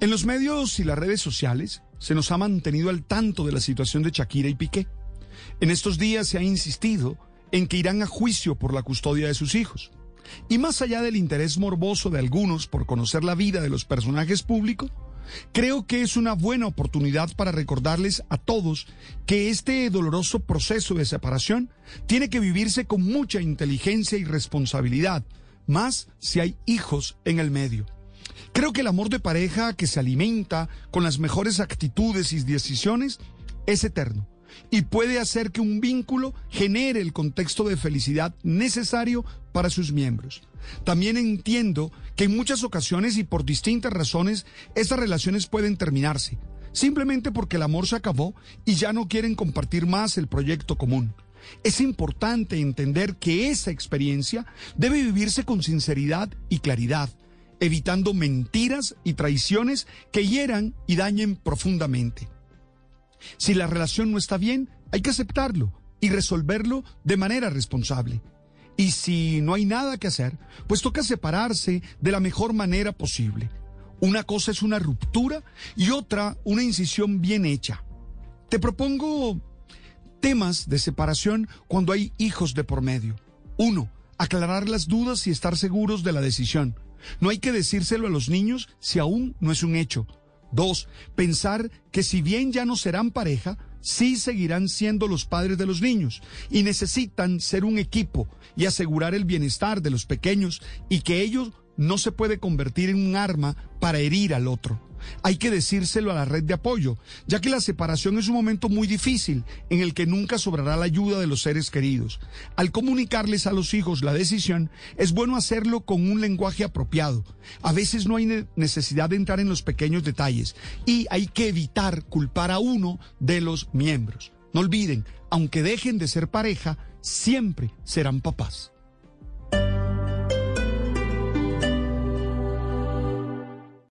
En los medios y las redes sociales se nos ha mantenido al tanto de la situación de Shakira y Piqué. En estos días se ha insistido en que irán a juicio por la custodia de sus hijos. Y más allá del interés morboso de algunos por conocer la vida de los personajes públicos, creo que es una buena oportunidad para recordarles a todos que este doloroso proceso de separación tiene que vivirse con mucha inteligencia y responsabilidad, más si hay hijos en el medio. Creo que el amor de pareja que se alimenta con las mejores actitudes y decisiones es eterno y puede hacer que un vínculo genere el contexto de felicidad necesario para sus miembros. También entiendo que en muchas ocasiones y por distintas razones estas relaciones pueden terminarse, simplemente porque el amor se acabó y ya no quieren compartir más el proyecto común. Es importante entender que esa experiencia debe vivirse con sinceridad y claridad evitando mentiras y traiciones que hieran y dañen profundamente. Si la relación no está bien, hay que aceptarlo y resolverlo de manera responsable. Y si no hay nada que hacer, pues toca separarse de la mejor manera posible. Una cosa es una ruptura y otra una incisión bien hecha. Te propongo temas de separación cuando hay hijos de por medio. Uno, aclarar las dudas y estar seguros de la decisión. No hay que decírselo a los niños si aún no es un hecho. Dos, pensar que si bien ya no serán pareja, sí seguirán siendo los padres de los niños y necesitan ser un equipo y asegurar el bienestar de los pequeños y que ellos no se puede convertir en un arma para herir al otro. Hay que decírselo a la red de apoyo, ya que la separación es un momento muy difícil en el que nunca sobrará la ayuda de los seres queridos. Al comunicarles a los hijos la decisión, es bueno hacerlo con un lenguaje apropiado. A veces no hay necesidad de entrar en los pequeños detalles y hay que evitar culpar a uno de los miembros. No olviden, aunque dejen de ser pareja, siempre serán papás.